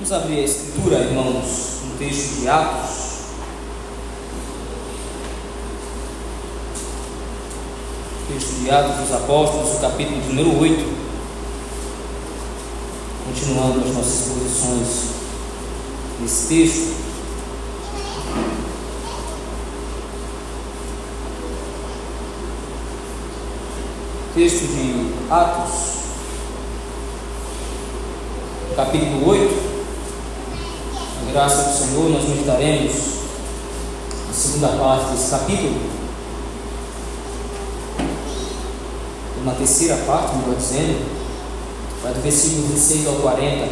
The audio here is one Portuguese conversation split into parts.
Vamos abrir a escritura, irmãos, no texto de Atos. Texto de Atos dos Apóstolos, o capítulo número 8. Continuando as nossas posições nesse texto. Texto de Atos, capítulo 8. Graça do Senhor, nós meditaremos a segunda parte desse capítulo. Uma terceira parte, melhor dizendo, vai do versículo 26 ao 40.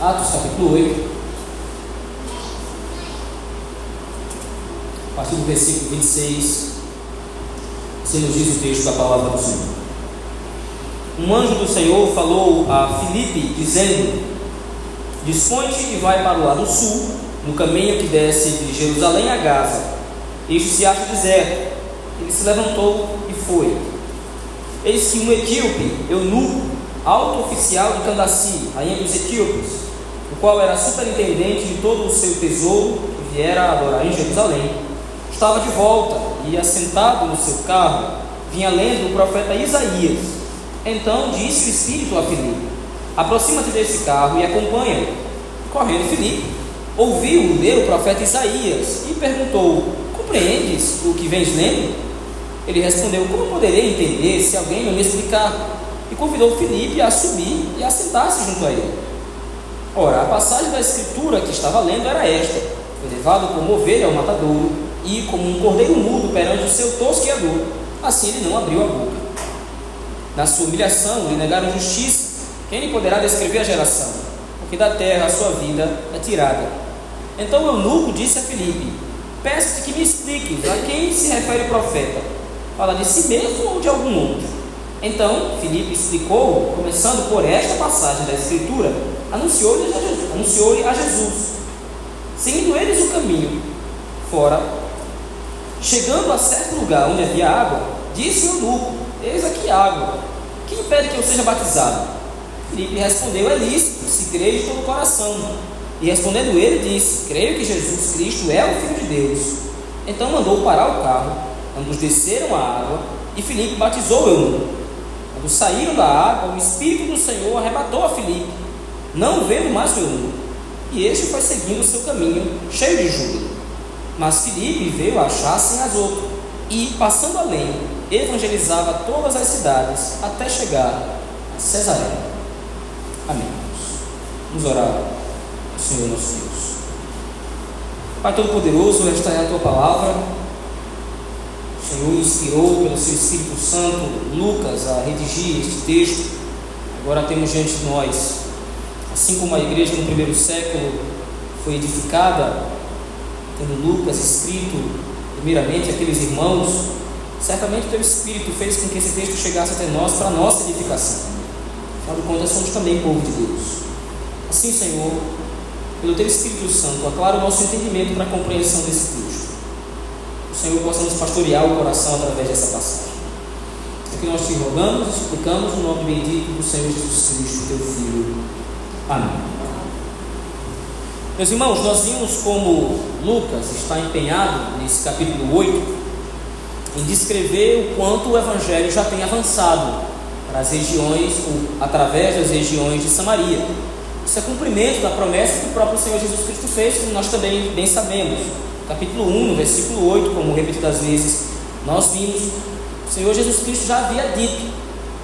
Atos capítulo 8, a partir do versículo 26, se nos diz o texto da palavra do Senhor. Um anjo do Senhor falou a Filipe, dizendo: Dispõe-te e vai para o lado sul, no caminho que desce de Jerusalém a Gaza. Este se acha deserto. Ele se levantou e foi. Eis que um etíope, eunuco, alto oficial de Candaci, rainha dos etíopes, o qual era superintendente de todo o seu tesouro que viera adorar em Jerusalém, estava de volta e, assentado no seu carro, vinha lendo o profeta Isaías. Então disse o Espírito a Filipe: Aproxima-te desse carro e acompanha. Correndo Filipe, ouviu ler o profeta Isaías e perguntou: Compreendes o que vens lendo? Ele respondeu: Como poderei entender se alguém me explicar? E convidou Filipe a subir e a sentar-se junto a ele. Ora, a passagem da escritura que estava lendo era esta: Foi levado como ovelha ao matadouro e como um cordeiro mudo perante o seu tosqueador, assim ele não abriu a boca. Na sua humilhação lhe negaram justiça. Quem lhe poderá descrever a geração? Porque da terra a sua vida é tirada. Então o eunuco disse a Filipe: Peço-te que me expliques a quem se refere o profeta. Fala de si mesmo ou de algum outro? Então Filipe explicou, começando por esta passagem da Escritura, anunciou-lhe a, anunciou a Jesus. Seguindo eles o caminho, fora, chegando a certo lugar onde havia água, disse o eunuco: Eis aqui água. Que impede que eu seja batizado? Filipe respondeu: É lícito, se crê de todo o coração. E respondendo ele, disse: Creio que Jesus Cristo é o Filho de Deus. Então mandou parar o carro, ambos desceram a água, e Filipe batizou o. Quando saíram da água, o Espírito do Senhor arrebatou a Filipe, não vendo mais o eunuco. E este foi seguindo o seu caminho, cheio de júbilo. Mas Filipe veio achar-se em Azoto, e, passando além, evangelizava todas as cidades, até chegar a Cesareia. Amém. Vamos orar ao Senhor nosso Deus. Pai Todo-Poderoso, esta é a Tua palavra. O Senhor inspirou pelo Seu Espírito Santo Lucas a redigir este texto. Agora temos diante de nós, assim como a igreja no primeiro século foi edificada, tendo Lucas escrito primeiramente aqueles irmãos, certamente o Teu Espírito fez com que esse texto chegasse até nós para a nossa edificação. Afinal de contas, somos também povo de Deus. Assim, Senhor, pelo Teu Espírito Santo, aclara o nosso entendimento para a compreensão desse texto. O Senhor possa nos pastorear o coração através dessa passagem. É que nós te rogamos e suplicamos no nome bendito do Senhor Jesus Cristo, Teu Filho. Amém. Meus irmãos, nós vimos como Lucas está empenhado nesse capítulo 8 em descrever o quanto o Evangelho já tem avançado para as regiões, ou através das regiões de Samaria. Isso é cumprimento da promessa que o próprio Senhor Jesus Cristo fez, como nós também bem sabemos. Capítulo 1, no versículo 8, como repetidas vezes nós vimos, o Senhor Jesus Cristo já havia dito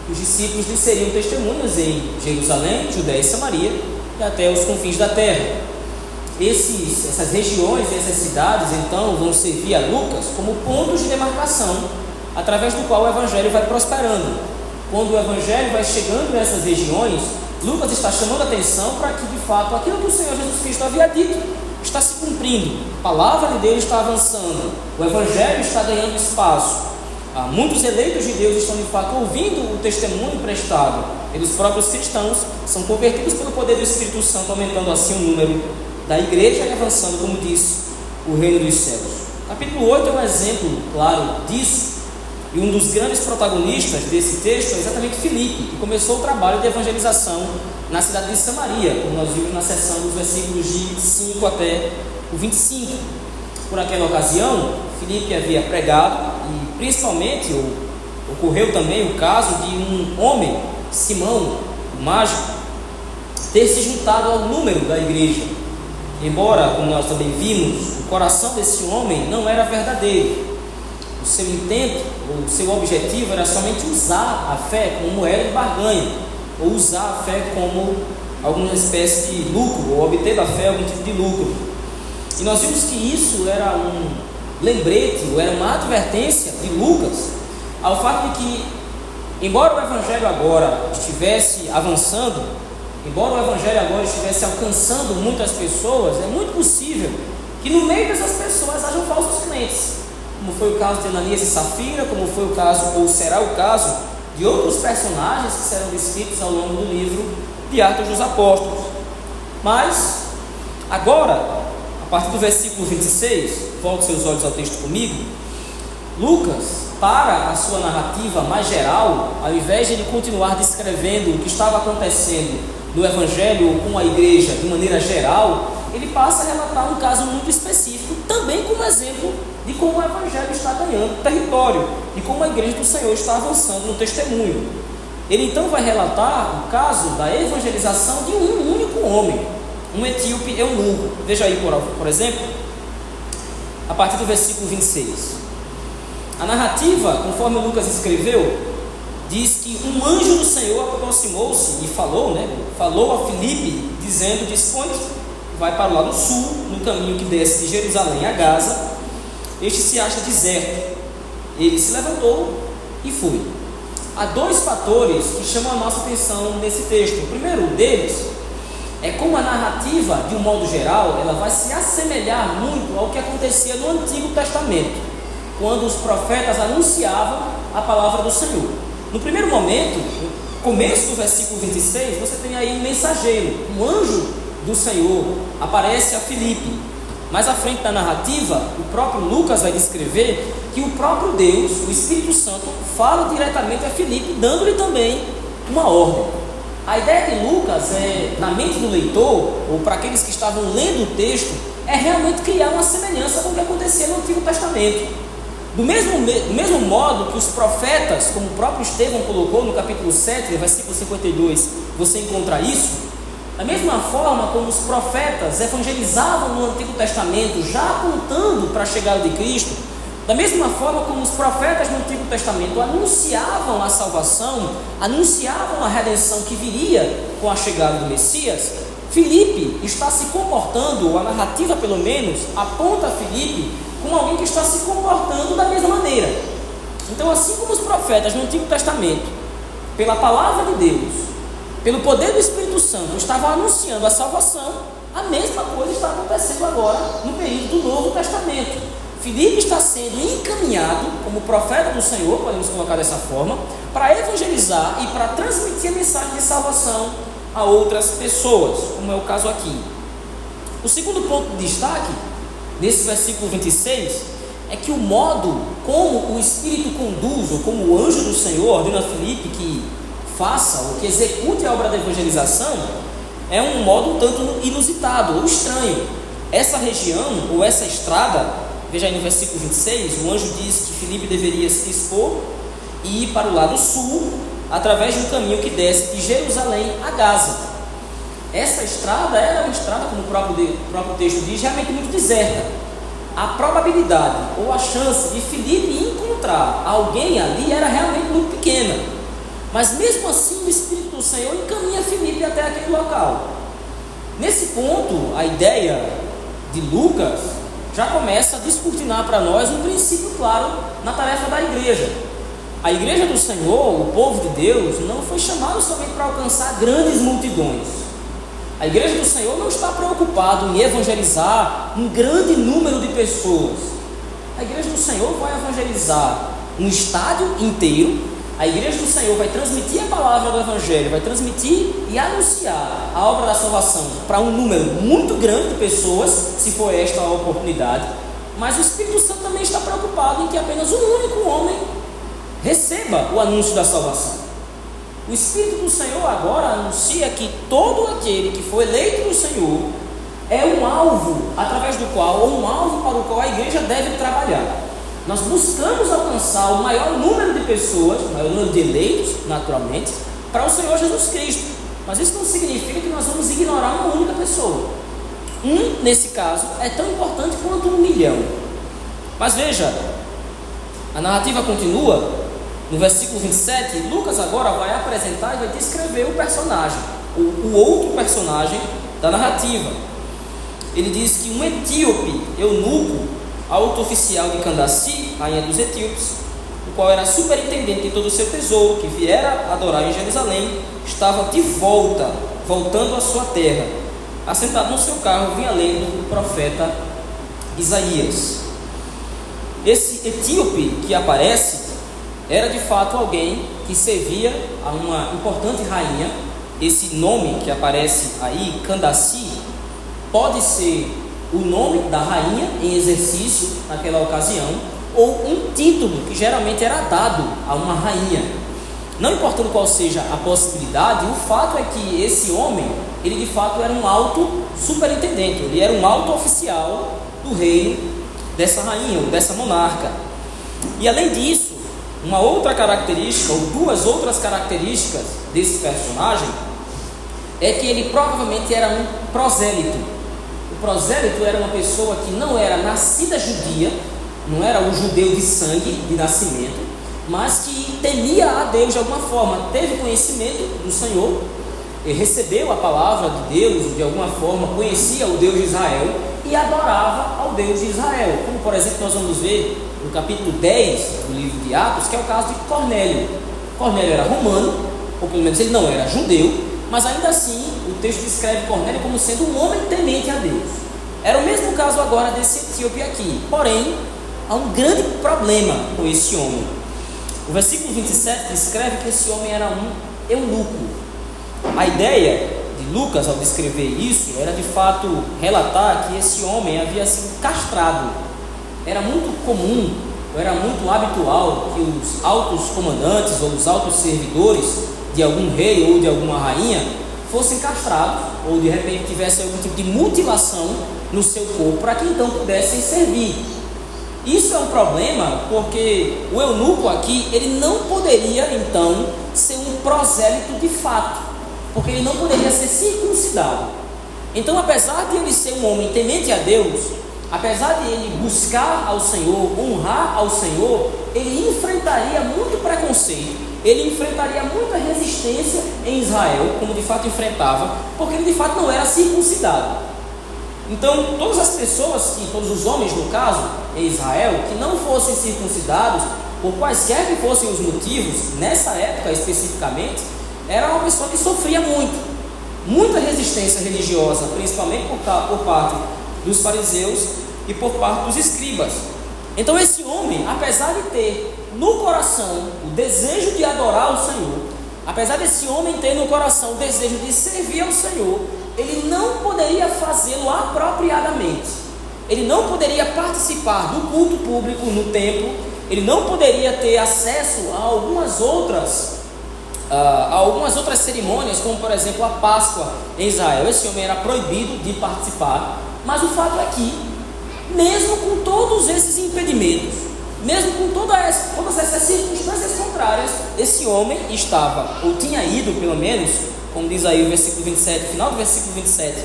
que os discípulos lhe seriam testemunhas em Jerusalém, Judéia e Samaria e até os confins da terra. Esses, essas regiões essas cidades, então, vão servir a Lucas como pontos de demarcação, através do qual o Evangelho vai prosperando. Quando o Evangelho vai chegando nessas regiões, Lucas está chamando a atenção para que, de fato, aquilo que o Senhor Jesus Cristo havia dito está se cumprindo. A palavra de Deus está avançando, o Evangelho está ganhando espaço. Ah, muitos eleitos de Deus estão, de fato, ouvindo o testemunho prestado pelos próprios cristãos, são convertidos pelo poder do Espírito Santo, aumentando assim o número da igreja e avançando, como disse, o reino dos céus. Capítulo 8 é um exemplo claro disso. E um dos grandes protagonistas desse texto é exatamente Filipe, que começou o trabalho de evangelização na cidade de Samaria, como nós vimos na seção dos versículos de 5 até o 25. Por aquela ocasião, Filipe havia pregado e principalmente ocorreu também o caso de um homem, Simão, o mágico, ter se juntado ao número da igreja. Embora, como nós também vimos, o coração desse homem não era verdadeiro. O seu intento, o seu objetivo era somente usar a fé como moeda de barganha, ou usar a fé como alguma espécie de lucro, ou obter da fé algum tipo de lucro. E nós vimos que isso era um lembrete, ou era uma advertência de Lucas, ao fato de que, embora o Evangelho agora estivesse avançando, embora o Evangelho agora estivesse alcançando muitas pessoas, é muito possível que no meio dessas pessoas hajam falsos crentes, como foi o caso de Ananias e Safira, como foi o caso, ou será o caso, de outros personagens que serão descritos ao longo do livro de Atos dos Apóstolos. Mas, agora, a partir do versículo 26, volte seus olhos ao texto comigo, Lucas para a sua narrativa mais geral, ao invés de ele continuar descrevendo o que estava acontecendo no Evangelho com a igreja de maneira geral, ele passa a relatar um caso muito específico, também como exemplo de como o Evangelho está ganhando território e como a igreja do Senhor está avançando no testemunho. Ele então vai relatar o caso da evangelização de um único homem, um etíope eunuco. Veja aí, por, por exemplo, a partir do versículo 26. A narrativa, conforme Lucas escreveu, diz que um anjo do Senhor aproximou-se e falou, né? Falou a Filipe, dizendo: Dispõe, vai para o lado sul, no caminho que desce de Jerusalém a Gaza. Este se acha deserto. Ele se levantou e foi. Há dois fatores que chamam a nossa atenção nesse texto. O primeiro deles é como a narrativa, de um modo geral, ela vai se assemelhar muito ao que acontecia no Antigo Testamento quando os profetas anunciavam a palavra do Senhor. No primeiro momento, no começo do versículo 26, você tem aí um mensageiro, um anjo do Senhor, aparece a Filipe. Mais à frente da narrativa, o próprio Lucas vai descrever que o próprio Deus, o Espírito Santo, fala diretamente a Filipe, dando-lhe também uma ordem. A ideia de Lucas é, na mente do leitor, ou para aqueles que estavam lendo o texto, é realmente criar uma semelhança com o que acontecia no Antigo Testamento. Do mesmo, do mesmo modo que os profetas, como o próprio Estevão colocou no capítulo 7, versículo 52, você encontra isso, da mesma forma como os profetas evangelizavam no Antigo Testamento, já apontando para a chegada de Cristo, da mesma forma como os profetas no Antigo Testamento anunciavam a salvação, anunciavam a redenção que viria com a chegada do Messias, Filipe está se comportando, ou a narrativa pelo menos, aponta a Filipe com alguém que está se comportando da mesma maneira. Então, assim como os profetas no Antigo Testamento, pela palavra de Deus, pelo poder do Espírito Santo, estavam anunciando a salvação, a mesma coisa está acontecendo agora no período do Novo Testamento. Filipe está sendo encaminhado como profeta do Senhor, podemos colocar dessa forma, para evangelizar e para transmitir a mensagem de salvação a outras pessoas, como é o caso aqui. O segundo ponto de destaque nesse versículo 26, é que o modo como o Espírito conduz, ou como o anjo do Senhor ordena a Filipe que faça ou que execute a obra da evangelização, é um modo um tanto inusitado ou estranho. Essa região, ou essa estrada, veja aí no versículo 26, o anjo diz que Filipe deveria se dispor e ir para o lado sul, através de um caminho que desce de Jerusalém a Gaza. Essa estrada era uma estrada, como o próprio, o próprio texto diz, realmente muito deserta. A probabilidade ou a chance de Filipe encontrar alguém ali era realmente muito pequena. Mas mesmo assim, o Espírito do Senhor encaminha Filipe até aquele local. Nesse ponto, a ideia de Lucas já começa a descortinar para nós um princípio claro na tarefa da igreja. A igreja do Senhor, o povo de Deus, não foi chamado somente para alcançar grandes multidões. A igreja do Senhor não está preocupado em evangelizar um grande número de pessoas. A igreja do Senhor vai evangelizar um estádio inteiro. A igreja do Senhor vai transmitir a palavra do evangelho, vai transmitir e anunciar a obra da salvação para um número muito grande de pessoas, se for esta a oportunidade. Mas o Espírito Santo também está preocupado em que apenas um único homem receba o anúncio da salvação. O Espírito do Senhor agora anuncia que todo aquele que foi eleito do Senhor é um alvo através do qual, ou um alvo para o qual a igreja deve trabalhar. Nós buscamos alcançar o maior número de pessoas, o maior número de eleitos, naturalmente, para o Senhor Jesus Cristo. Mas isso não significa que nós vamos ignorar uma única pessoa. Um, nesse caso, é tão importante quanto um milhão. Mas veja, a narrativa continua, no versículo 27, Lucas agora vai apresentar e vai descrever o personagem, o, o outro personagem da narrativa. Ele diz que um etíope, eunuco, alto oficial de Candaci, rainha dos etíopes, o qual era superintendente de todo o seu tesouro, que viera adorar em Jerusalém, estava de volta, voltando à sua terra. Assentado no seu carro, vinha lendo o profeta Isaías. Esse etíope que aparece era de fato alguém que servia a uma importante rainha. Esse nome que aparece aí, Candaci, pode ser o nome da rainha em exercício naquela ocasião, ou um título que geralmente era dado a uma rainha. Não importando qual seja a possibilidade, o fato é que esse homem, ele de fato era um alto superintendente, ele era um alto oficial do reino dessa rainha, ou dessa monarca. E além disso, uma outra característica, ou duas outras características desse personagem, é que ele provavelmente era um prosélito. O prosélito era uma pessoa que não era nascida judia, não era um judeu de sangue, de nascimento, mas que temia a Deus de alguma forma, teve conhecimento do Senhor, recebeu a palavra de Deus de alguma forma, conhecia o Deus de Israel e adorava ao Deus de Israel. Como por exemplo nós vamos ver no capítulo 10 do livro de Atos, que é o caso de Cornélio. Cornélio era romano, ou pelo menos ele não era judeu, mas ainda assim o texto descreve Cornélio como sendo um homem temente a Deus. Era o mesmo caso agora desse etíope aqui, porém há um grande problema com esse homem. O versículo 27 descreve que esse homem era um eunuco. A ideia de Lucas ao descrever isso era de fato relatar que esse homem havia sido castrado. Era muito comum, era muito habitual que os altos comandantes ou os altos servidores de algum rei ou de alguma rainha fossem castrados ou de repente tivessem algum tipo de mutilação no seu corpo para que então pudessem servir isso é um problema porque o eunuco aqui, ele não poderia então ser um prosélito de fato, porque ele não poderia ser circuncidado. Então, apesar de ele ser um homem temente a Deus, apesar de ele buscar ao Senhor, honrar ao Senhor, ele enfrentaria muito preconceito, ele enfrentaria muita resistência em Israel, como de fato enfrentava, porque ele de fato não era circuncidado. Então, todas as pessoas, e todos os homens no caso, em Israel, que não fossem circuncidados, por quaisquer que fossem os motivos, nessa época especificamente, era uma pessoa que sofria muito, muita resistência religiosa, principalmente por, por parte dos fariseus e por parte dos escribas. Então, esse homem, apesar de ter no coração o desejo de adorar o Senhor, apesar desse homem ter no coração o desejo de servir ao Senhor, ele não poderia fazê-lo apropriadamente. Ele não poderia participar do culto público no templo, ele não poderia ter acesso a algumas outras a algumas outras cerimônias, como por exemplo a Páscoa em Israel. Esse homem era proibido de participar, mas o fato é que, mesmo com todos esses impedimentos, mesmo com todas, todas essas circunstâncias contrárias, esse homem estava, ou tinha ido pelo menos, como diz aí o versículo 27, final do versículo 27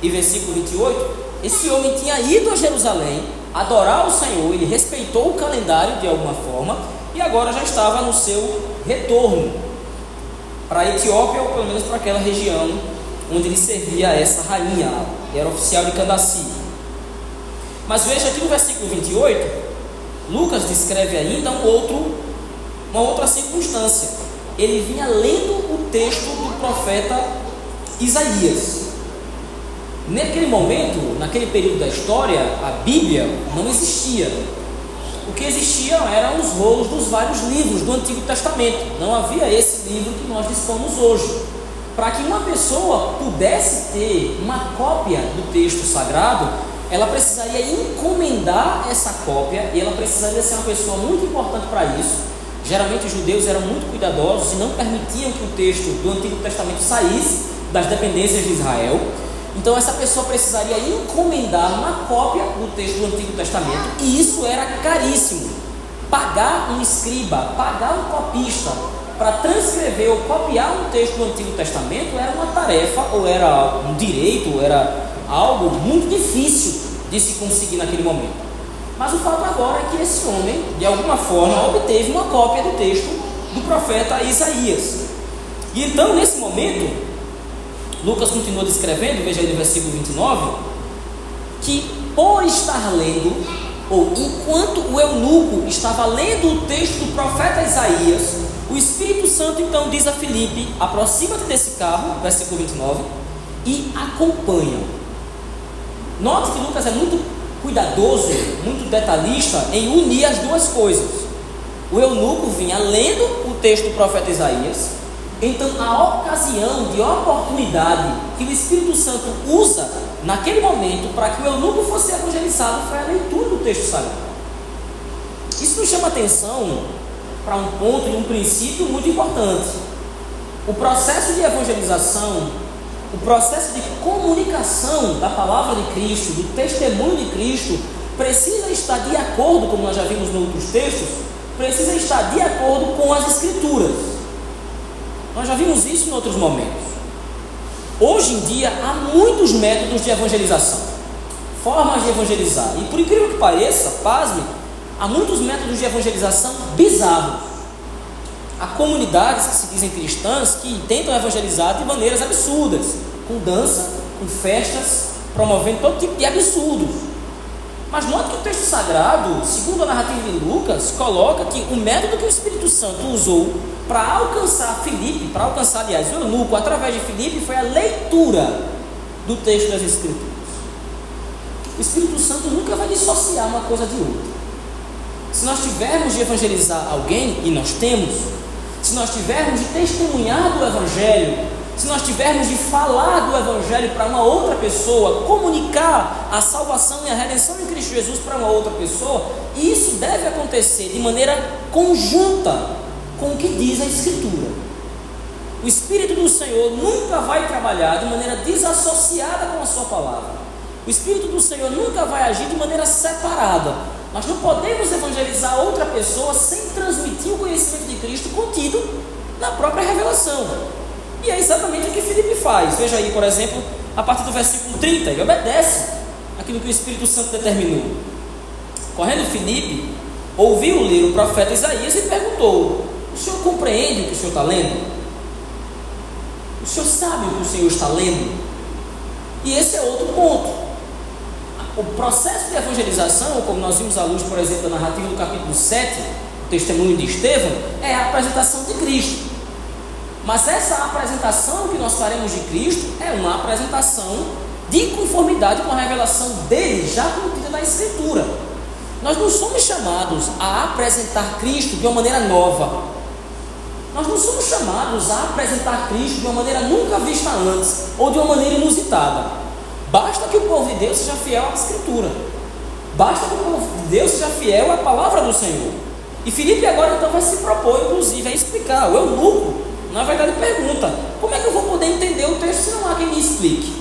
e versículo 28, esse homem tinha ido a Jerusalém adorar o Senhor, ele respeitou o calendário de alguma forma e agora já estava no seu retorno para a Etiópia ou pelo menos para aquela região onde ele servia a essa rainha, que era oficial de Candaci. Mas veja aqui no versículo 28, Lucas descreve ainda um outro, uma outra circunstância. Ele vinha lendo o texto do profeta Isaías. Naquele momento, naquele período da história, a Bíblia não existia. O que existia eram os rolos dos vários livros do Antigo Testamento. Não havia esse livro que nós dispomos hoje. Para que uma pessoa pudesse ter uma cópia do texto sagrado, ela precisaria encomendar essa cópia e ela precisaria ser uma pessoa muito importante para isso Geralmente os judeus eram muito cuidadosos e não permitiam que o texto do Antigo Testamento saísse das dependências de Israel. Então essa pessoa precisaria encomendar uma cópia do texto do Antigo Testamento e isso era caríssimo. Pagar um escriba, pagar um copista para transcrever ou copiar um texto do Antigo Testamento era uma tarefa ou era um direito, ou era algo muito difícil de se conseguir naquele momento. Mas o fato agora é que esse homem, de alguma forma, obteve uma cópia do texto do profeta Isaías. E então, nesse momento, Lucas continua descrevendo, veja aí no versículo 29, que por estar lendo, ou enquanto o eunuco estava lendo o texto do profeta Isaías, o Espírito Santo então diz a Filipe: aproxima-te desse carro, versículo 29, e acompanha. Note que Lucas é muito cuidadoso, muito detalhista em unir as duas coisas. O eunuco vinha lendo o texto do profeta Isaías, então a ocasião de oportunidade que o Espírito Santo usa naquele momento para que o eunuco fosse evangelizado foi a leitura do texto sagrado. Isso nos chama atenção para um ponto e um princípio muito importante. O processo de evangelização o processo de comunicação da palavra de Cristo, do testemunho de Cristo, precisa estar de acordo, como nós já vimos nos outros textos, precisa estar de acordo com as Escrituras. Nós já vimos isso em outros momentos. Hoje em dia há muitos métodos de evangelização, formas de evangelizar, e por incrível que pareça, pasme, há muitos métodos de evangelização bizarros. Há comunidades que se dizem cristãs que tentam evangelizar de maneiras absurdas, com dança, com festas, promovendo todo tipo de absurdos. Mas note que o texto sagrado, segundo a narrativa de Lucas, coloca que o método que o Espírito Santo usou para alcançar Filipe, para alcançar, aliás, o eunuco, através de Filipe, foi a leitura do texto das Escrituras. O Espírito Santo nunca vai dissociar uma coisa de outra. Se nós tivermos de evangelizar alguém, e nós temos, se nós tivermos de testemunhar do Evangelho, se nós tivermos de falar do Evangelho para uma outra pessoa, comunicar a salvação e a redenção em Cristo Jesus para uma outra pessoa, isso deve acontecer de maneira conjunta com o que diz a Escritura. O Espírito do Senhor nunca vai trabalhar de maneira desassociada com a Sua palavra. O Espírito do Senhor nunca vai agir de maneira separada. Nós não podemos evangelizar outra pessoa sem transmitir o conhecimento de Cristo contido na própria revelação. E é exatamente o que Felipe faz. Veja aí, por exemplo, a partir do versículo 30, ele obedece aquilo que o Espírito Santo determinou. Correndo Felipe, ouviu ler o profeta Isaías e perguntou: O senhor compreende o que o senhor está lendo? O senhor sabe o que o senhor está lendo? E esse é outro ponto. O processo de evangelização, como nós vimos à luz, por exemplo, da narrativa do capítulo 7, o testemunho de Estevão, é a apresentação de Cristo. Mas essa apresentação que nós faremos de Cristo é uma apresentação de conformidade com a revelação dele, já contida na Escritura. Nós não somos chamados a apresentar Cristo de uma maneira nova. Nós não somos chamados a apresentar Cristo de uma maneira nunca vista antes ou de uma maneira inusitada. Basta que o povo de Deus seja fiel à Escritura. Basta que o povo de Deus seja fiel à palavra do Senhor. E Felipe agora então vai se propor, inclusive, a explicar. O eunuco, na verdade, pergunta: como é que eu vou poder entender o texto se não há quem me explique?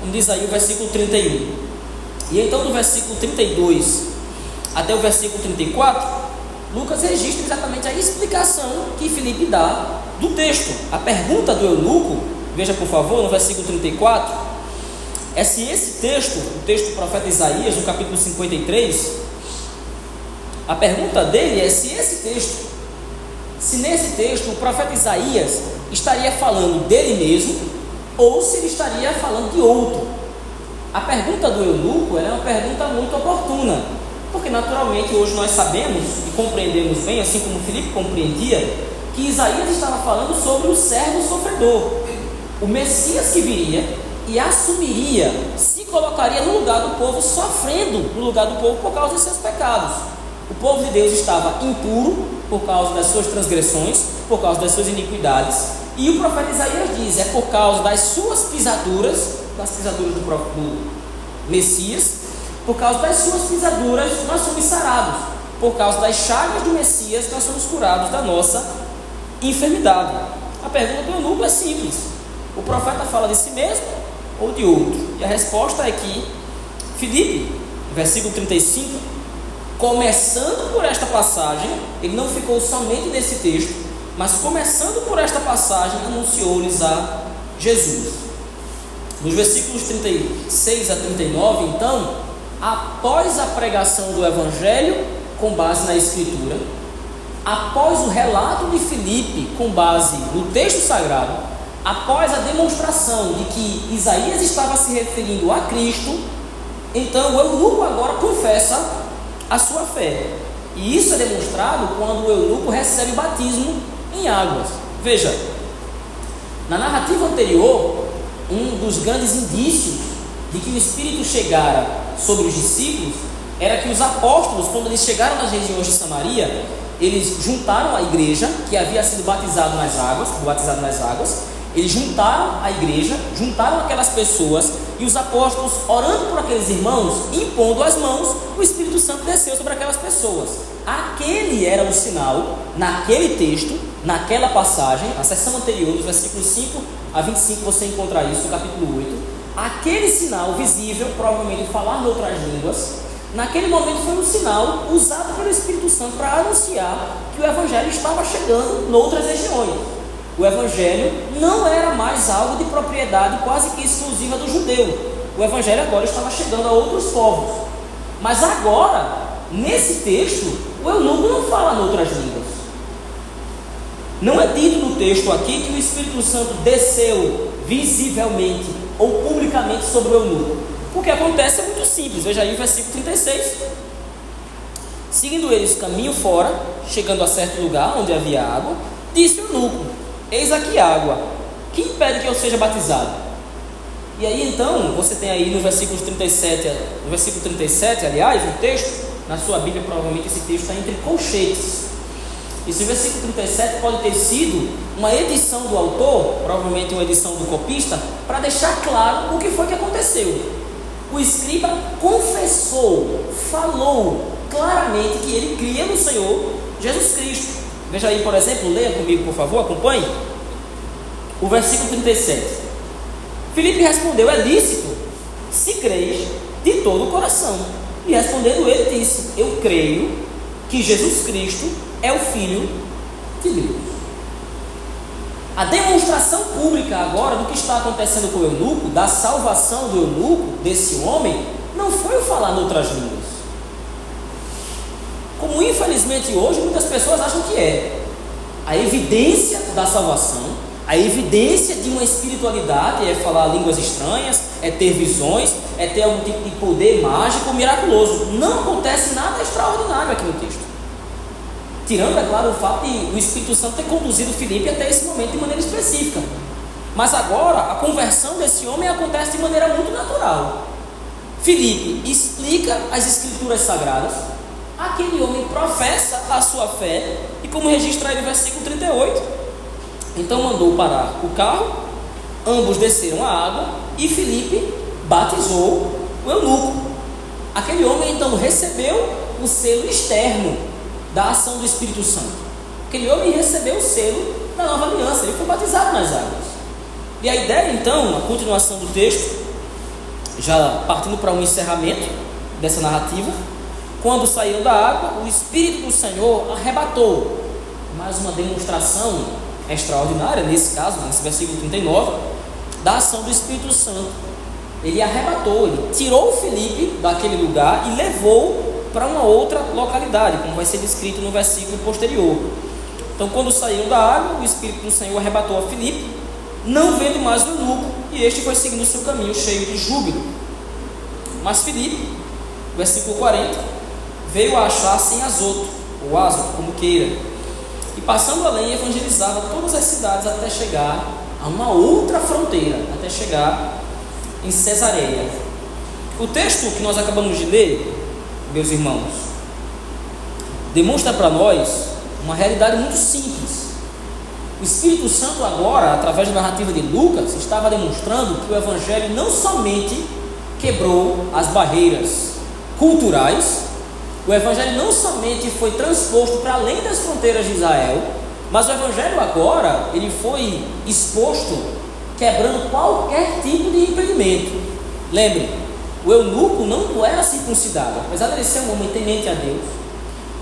Como diz aí o versículo 31. E então, do versículo 32 até o versículo 34, Lucas registra exatamente a explicação que Felipe dá do texto. A pergunta do eunuco, veja por favor, no versículo 34 é se esse texto, o texto do profeta Isaías, no capítulo 53, a pergunta dele é se esse texto, se nesse texto o profeta Isaías estaria falando dele mesmo ou se ele estaria falando de outro. A pergunta do eunuco é uma pergunta muito oportuna, porque naturalmente hoje nós sabemos e compreendemos bem, assim como Filipe compreendia, que Isaías estava falando sobre o servo sofredor, o Messias que viria e assumiria, se colocaria no lugar do povo, sofrendo no lugar do povo por causa dos seus pecados. O povo de Deus estava impuro por causa das suas transgressões, por causa das suas iniquidades, e o profeta Isaías diz: é por causa das suas pisaduras, das pisaduras do, do Messias, por causa das suas pisaduras nós somos sarados. por causa das chagas do Messias, nós somos curados da nossa enfermidade. A pergunta do eunuco é simples: o profeta fala de si mesmo ou de outro? E a resposta é que Filipe, versículo 35, começando por esta passagem, ele não ficou somente nesse texto, mas começando por esta passagem, anunciou-lhes a Jesus. Nos versículos 36 a 39, então, após a pregação do Evangelho, com base na Escritura, após o relato de Filipe, com base no texto sagrado, após a demonstração de que Isaías estava se referindo a Cristo, então o eunuco agora confessa a sua fé. E isso é demonstrado quando o eunuco recebe o batismo em águas. Veja, na narrativa anterior, um dos grandes indícios de que o Espírito chegara sobre os discípulos era que os apóstolos, quando eles chegaram nas regiões de Samaria, eles juntaram a igreja que havia sido batizado nas águas, batizado nas águas, eles juntaram a igreja, juntaram aquelas pessoas e os apóstolos, orando por aqueles irmãos, impondo as mãos, o Espírito Santo desceu sobre aquelas pessoas. Aquele era o sinal, naquele texto, naquela passagem, na sessão anterior, dos versículos 5 a 25, você encontra isso, no capítulo 8. Aquele sinal visível, provavelmente falar em outras línguas, naquele momento foi um sinal usado pelo Espírito Santo para anunciar que o Evangelho estava chegando em outras regiões. O Evangelho não era mais algo de propriedade quase que exclusiva do judeu. O Evangelho agora estava chegando a outros povos. Mas agora, nesse texto, o eunuco não fala em outras línguas. Não é dito no texto aqui que o Espírito Santo desceu visivelmente ou publicamente sobre o eunuco. O que acontece é muito simples. Veja aí o versículo 36. Seguindo eles caminho fora, chegando a certo lugar onde havia água, disse o eunuco: Eis aqui água. Que impede que eu seja batizado? E aí então, você tem aí no versículo 37, no versículo 37, aliás, no texto, na sua Bíblia provavelmente esse texto está entre colchetes. Esse versículo 37 pode ter sido uma edição do autor, provavelmente uma edição do copista, para deixar claro o que foi que aconteceu. O escriba confessou, falou claramente que ele cria no Senhor Jesus Cristo. Veja aí, por exemplo, leia comigo, por favor, acompanhe. O versículo 37. Filipe respondeu: É lícito, se creis de todo o coração. E respondendo ele, disse: Eu creio que Jesus Cristo é o Filho de Deus. A demonstração pública agora do que está acontecendo com o eunuco, da salvação do eunuco, desse homem, não foi o falar em outras línguas. Como infelizmente hoje muitas pessoas acham que é. A evidência da salvação, a evidência de uma espiritualidade é falar línguas estranhas, é ter visões, é ter algum tipo de poder mágico, miraculoso. Não acontece nada extraordinário aqui no texto. Tirando, é claro, o fato de o Espírito Santo ter conduzido Filipe até esse momento de maneira específica. Mas agora a conversão desse homem acontece de maneira muito natural. Filipe explica as escrituras sagradas, aquele homem professa a sua fé, e como registra aí no versículo 38, então mandou parar o carro, ambos desceram a água e Filipe batizou o eunuco. Aquele homem então recebeu o selo externo da ação do Espírito Santo. Aquele homem recebeu o selo da nova aliança, ele foi batizado nas águas. E a ideia então, a continuação do texto, já partindo para um encerramento dessa narrativa, quando saíram da água, o Espírito do Senhor arrebatou. Mais uma demonstração extraordinária, nesse caso, nesse versículo 39, da ação do Espírito Santo. Ele arrebatou, ele tirou Felipe daquele lugar e levou para uma outra localidade, como vai ser descrito no versículo posterior. Então, quando saíram da água, o Espírito do Senhor arrebatou a Filipe, não vendo mais o eunuco, e este foi seguindo o seu caminho cheio de júbilo. Mas Filipe, versículo 40, veio a achar sem Azoto, ou Azoto, como queira, e passando além evangelizava todas as cidades até chegar a uma outra fronteira, até chegar em Cesareia. O texto que nós acabamos de ler, meus irmãos, demonstra para nós uma realidade muito simples. O Espírito Santo agora, através da narrativa de Lucas, estava demonstrando que o Evangelho não somente quebrou as barreiras culturais, O Evangelho não somente foi transposto para além das fronteiras de Israel, mas o Evangelho agora ele foi exposto quebrando qualquer tipo de impedimento. Lembre, o eunuco não era circuncidado, apesar de ele ser um homem temente a Deus,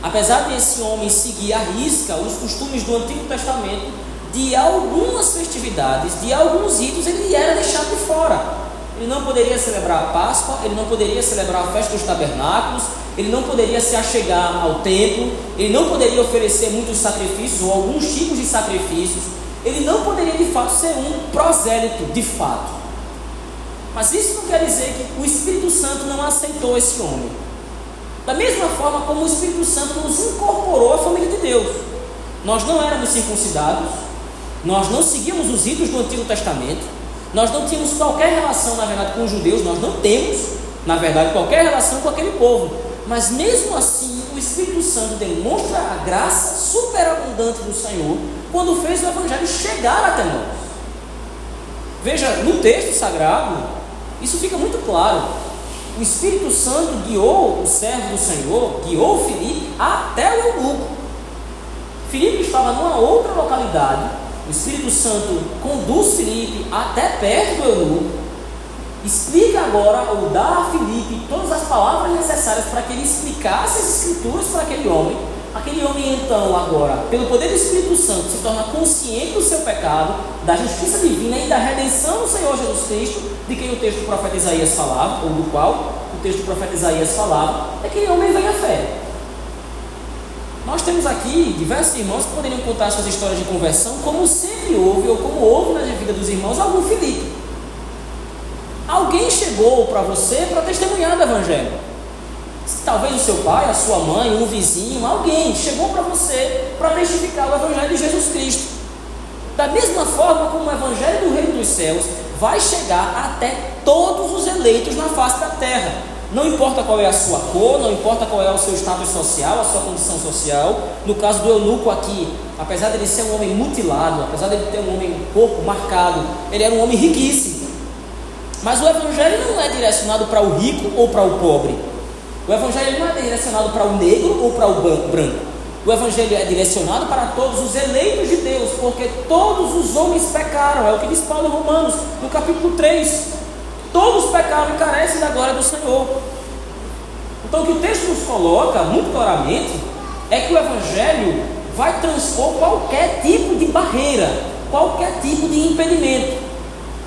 apesar desse homem seguir à risca os costumes do Antigo Testamento, de algumas festividades, de alguns ritos, ele era deixado de fora. Ele não poderia celebrar a Páscoa, ele não poderia celebrar a festa dos tabernáculos, ele não poderia se achegar ao templo, ele não poderia oferecer muitos sacrifícios ou alguns tipos de sacrifícios, ele não poderia de fato ser um prosélito, de fato. Mas isso não quer dizer que o Espírito Santo não aceitou esse homem. Da mesma forma como o Espírito Santo nos incorporou à família de Deus. Nós não éramos circuncidados, nós não seguíamos os ritos do Antigo Testamento, nós não tínhamos qualquer relação, na verdade, com os judeus, nós não temos, na verdade, qualquer relação com aquele povo. Mas mesmo assim, o Espírito Santo demonstra a graça superabundante do Senhor quando fez o Evangelho chegar até nós. Veja, no texto sagrado, isso fica muito claro. O Espírito Santo guiou o servo do Senhor, guiou Filipe até o eunuco. Filipe estava numa outra localidade. O Espírito Santo conduz Filipe até perto do eunuco explica agora, ou dá a Filipe todas as palavras necessárias para que ele explicasse as escrituras para aquele homem. Aquele homem, então, agora, pelo poder do Espírito Santo, se torna consciente do seu pecado, da justiça divina e da redenção do Senhor Jesus Cristo, de quem o texto do profeta Isaías falava, ou do qual o texto do profeta Isaías falava, aquele homem vem à fé. Nós temos aqui diversos irmãos que poderiam contar suas histórias de conversão, como sempre houve, ou como houve na vida dos irmãos, algum Filipe. Alguém chegou para você para testemunhar do Evangelho. Talvez o seu pai, a sua mãe, um vizinho, alguém chegou para você para testificar o Evangelho de Jesus Cristo. Da mesma forma como o Evangelho do Reino dos Céus vai chegar até todos os eleitos na face da terra. Não importa qual é a sua cor, não importa qual é o seu status social, a sua condição social. No caso do eunuco aqui, apesar de ele ser um homem mutilado, apesar de ele ter um homem um corpo marcado, ele era um homem riquíssimo. Mas o Evangelho não é direcionado para o rico ou para o pobre. O Evangelho não é direcionado para o negro ou para o branco. O Evangelho é direcionado para todos os eleitos de Deus, porque todos os homens pecaram. É o que diz Paulo em Romanos, no capítulo 3. Todos pecaram e carecem da glória do Senhor. Então, o que o texto nos coloca muito claramente é que o Evangelho vai transpor qualquer tipo de barreira, qualquer tipo de impedimento.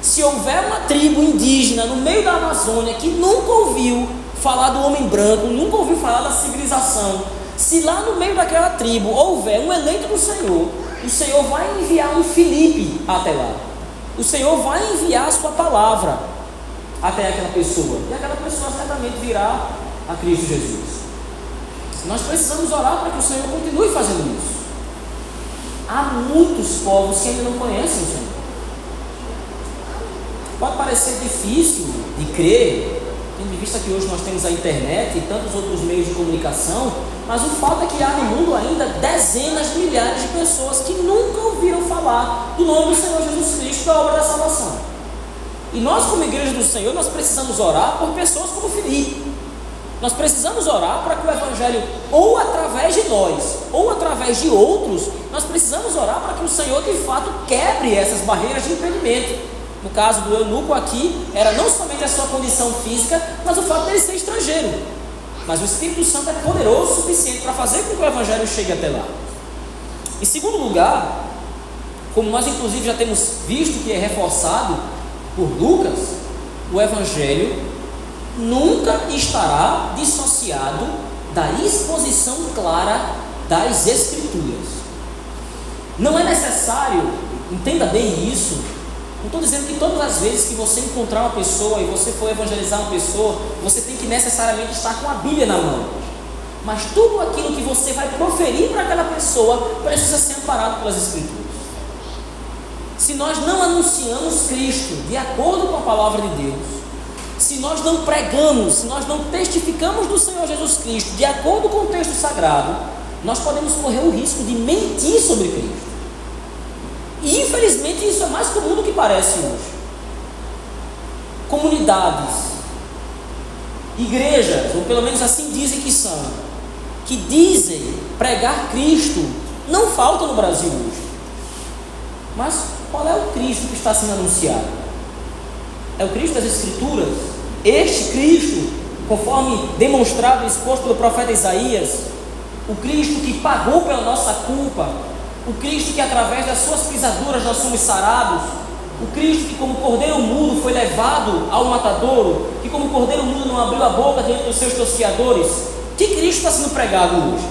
Se houver uma tribo indígena no meio da Amazônia que nunca ouviu falar do homem branco, nunca ouviu falar da civilização, se lá no meio daquela tribo houver um eleito do Senhor, o Senhor vai enviar um Filipe até lá. O Senhor vai enviar a sua palavra até aquela pessoa. E aquela pessoa certamente virá a Cristo Jesus. Nós precisamos orar para que o Senhor continue fazendo isso. Há muitos povos que ainda não conhecem o Senhor. Pode parecer difícil de crer, tendo em vista que hoje nós temos a internet e tantos outros meios de comunicação, mas o fato é que há no mundo ainda dezenas de milhares de pessoas que nunca ouviram falar do nome do Senhor Jesus Cristo, da obra da salvação. E nós, como igreja do Senhor, nós precisamos orar por pessoas como Filipe. Nós precisamos orar para que o Evangelho, ou através de nós, ou através de outros, nós precisamos orar para que o Senhor de fato quebre essas barreiras de impedimento no caso do eunuco aqui, era não somente a sua condição física, mas o fato dele ser estrangeiro. Mas o Espírito Santo é poderoso o suficiente para fazer com que o Evangelho chegue até lá. Em segundo lugar, como nós inclusive já temos visto que é reforçado por Lucas, o Evangelho nunca estará dissociado da exposição clara das Escrituras. Não é necessário, entenda bem isso, não estou dizendo que todas as vezes que você encontrar uma pessoa e você for evangelizar uma pessoa, você tem que necessariamente estar com a Bíblia na mão. Mas tudo aquilo que você vai proferir para aquela pessoa precisa ser amparado pelas Escrituras. Se nós não anunciamos Cristo de acordo com a palavra de Deus, se nós não pregamos, se nós não testificamos do Senhor Jesus Cristo de acordo com o texto sagrado, nós podemos correr o risco de mentir sobre Cristo. E infelizmente isso é mais comum do que parece hoje. Comunidades, igrejas, ou pelo menos assim dizem que são, que dizem pregar Cristo não faltam no Brasil hoje. Mas qual é o Cristo que está sendo anunciado? É o Cristo das Escrituras? Este Cristo, conforme demonstrado e exposto pelo profeta Isaías, o Cristo que pagou pela nossa culpa, o Cristo que através das suas pisaduras nós somos sarados, o Cristo que, como cordeiro mudo, foi levado ao matadouro, que, como cordeiro mudo, não abriu a boca diante dos seus tosquiadores. Que Cristo está sendo pregado hoje?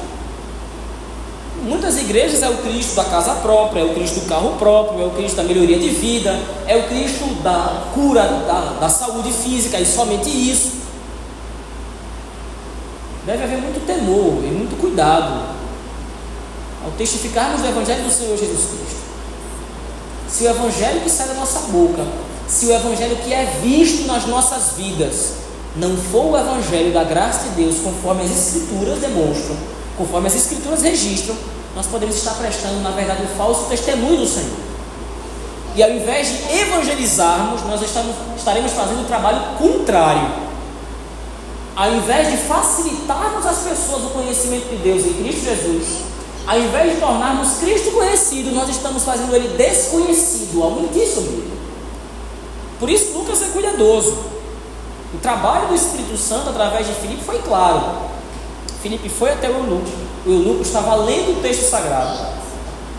Muitas igrejas é o Cristo da casa própria, é o Cristo do carro próprio, é o Cristo da melhoria de vida, é o Cristo da cura da, da saúde física e somente isso. Deve haver muito temor e muito cuidado ao testificarmos do Evangelho do Senhor Jesus Cristo. Se o Evangelho que sai da nossa boca, se o Evangelho que é visto nas nossas vidas, não for o Evangelho da graça de Deus, conforme as Escrituras demonstram, conforme as Escrituras registram, nós podemos estar prestando, na verdade, um falso testemunho do Senhor. E ao invés de evangelizarmos, nós estamos, estaremos fazendo o trabalho contrário. Ao invés de facilitarmos às pessoas o conhecimento de Deus em Cristo Jesus, ao invés de tornarmos Cristo conhecido, nós estamos fazendo ele desconhecido ao mentir sobre ele. Por isso, Lucas é cuidadoso. O trabalho do Espírito Santo através de Filipe foi claro. Filipe foi até o eunuco. O eunuco estava lendo o texto sagrado.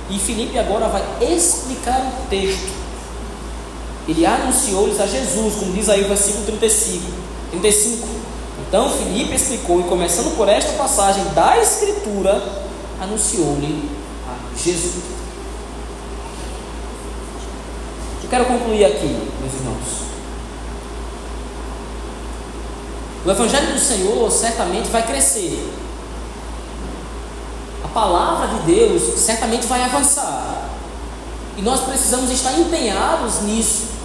E Filipe agora vai explicar o texto. Ele anunciou-lhes a Jesus, como diz aí o versículo 35. 35. Então Filipe explicou, e começando por esta passagem da Escritura, anunciou-lhe a Jesus. Eu quero concluir aqui, meus irmãos. O Evangelho do Senhor certamente vai crescer. A palavra de Deus certamente vai avançar. E nós precisamos estar empenhados nisso.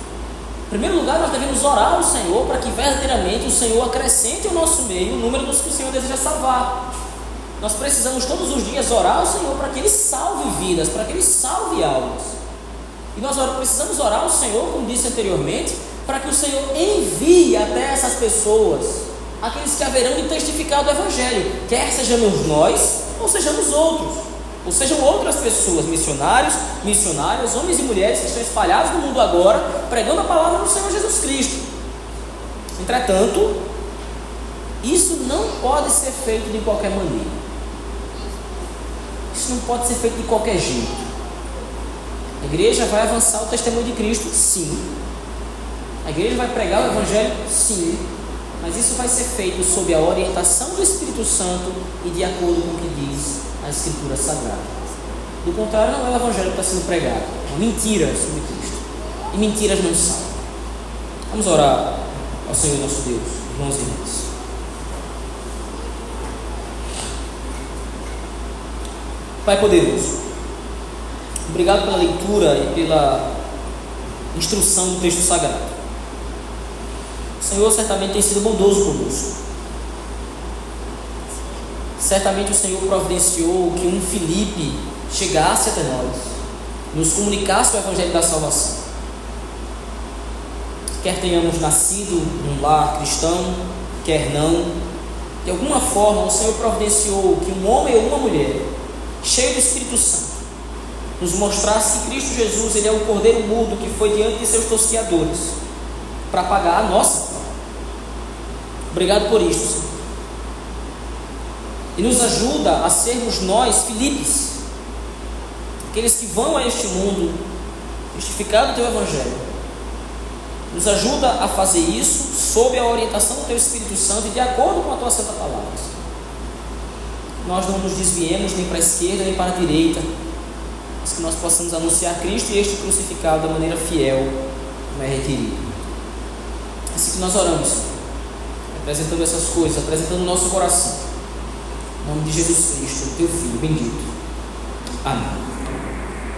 Em primeiro lugar, nós devemos orar ao Senhor para que verdadeiramente o Senhor acrescente ao nosso meio o número dos que o Senhor deseja salvar. Nós precisamos todos os dias orar ao Senhor para que Ele salve vidas, para que Ele salve almas. E nós precisamos orar ao Senhor, como disse anteriormente, para que o Senhor envie até essas pessoas aqueles que haverão de testificar do Evangelho, quer sejamos nós ou sejamos outros, ou sejam outras pessoas, missionários, missionárias, homens e mulheres que estão espalhados no mundo agora, pregando a palavra do Senhor Jesus Cristo. Entretanto, isso não pode ser feito de qualquer maneira. Não pode ser feito de qualquer jeito. A igreja vai avançar o testemunho de Cristo? Sim. A igreja vai pregar o Evangelho? Sim. Mas isso vai ser feito sob a orientação do Espírito Santo e de acordo com o que diz a Escritura Sagrada. Do contrário, não é o Evangelho que está sendo pregado, é mentira sobre Cristo. E mentiras não são. Vamos orar ao Senhor nosso Deus, irmãos e irmãs. Pai poderoso, obrigado pela leitura e pela instrução do texto sagrado. O Senhor certamente tem sido bondoso conosco. Certamente o Senhor providenciou que um Filipe chegasse até nós, nos comunicasse o Evangelho da salvação. Quer tenhamos nascido num lar cristão, quer não, de alguma forma o Senhor providenciou que um homem ou uma mulher cheio do Espírito Santo, nos mostrasse que Cristo Jesus ele é o cordeiro mudo que foi diante de seus tosquiadores para pagar a nossa. Obrigado por isso, Senhor. E nos ajuda a sermos nós, Filipes, aqueles que vão a este mundo, testificar o teu Evangelho. Nos ajuda a fazer isso sob a orientação do teu Espírito Santo e de acordo com a tua santa palavra. Nós não nos desviemos nem para a esquerda nem para a direita, mas que nós possamos anunciar Cristo e este crucificado da maneira fiel como é requerido. Assim que nós oramos, apresentando essas coisas, apresentando o nosso coração. Em nome de Jesus Cristo, teu Filho bendito. Amém.